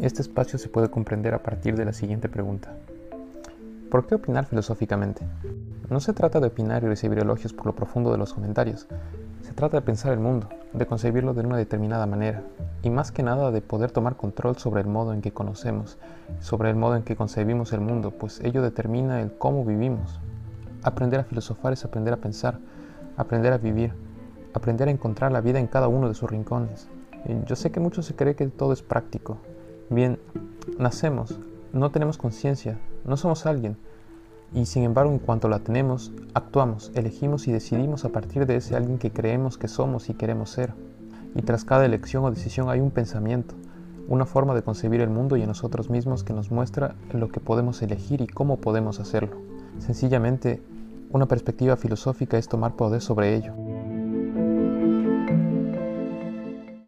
Este espacio se puede comprender a partir de la siguiente pregunta. ¿Por qué opinar filosóficamente? No se trata de opinar y recibir elogios por lo profundo de los comentarios. Se trata de pensar el mundo, de concebirlo de una determinada manera, y más que nada de poder tomar control sobre el modo en que conocemos, sobre el modo en que concebimos el mundo, pues ello determina el cómo vivimos. Aprender a filosofar es aprender a pensar, aprender a vivir, aprender a encontrar la vida en cada uno de sus rincones. Yo sé que mucho se cree que todo es práctico. Bien, nacemos, no tenemos conciencia, no somos alguien, y sin embargo en cuanto la tenemos, actuamos, elegimos y decidimos a partir de ese alguien que creemos que somos y queremos ser. Y tras cada elección o decisión hay un pensamiento, una forma de concebir el mundo y a nosotros mismos que nos muestra lo que podemos elegir y cómo podemos hacerlo. Sencillamente, una perspectiva filosófica es tomar poder sobre ello.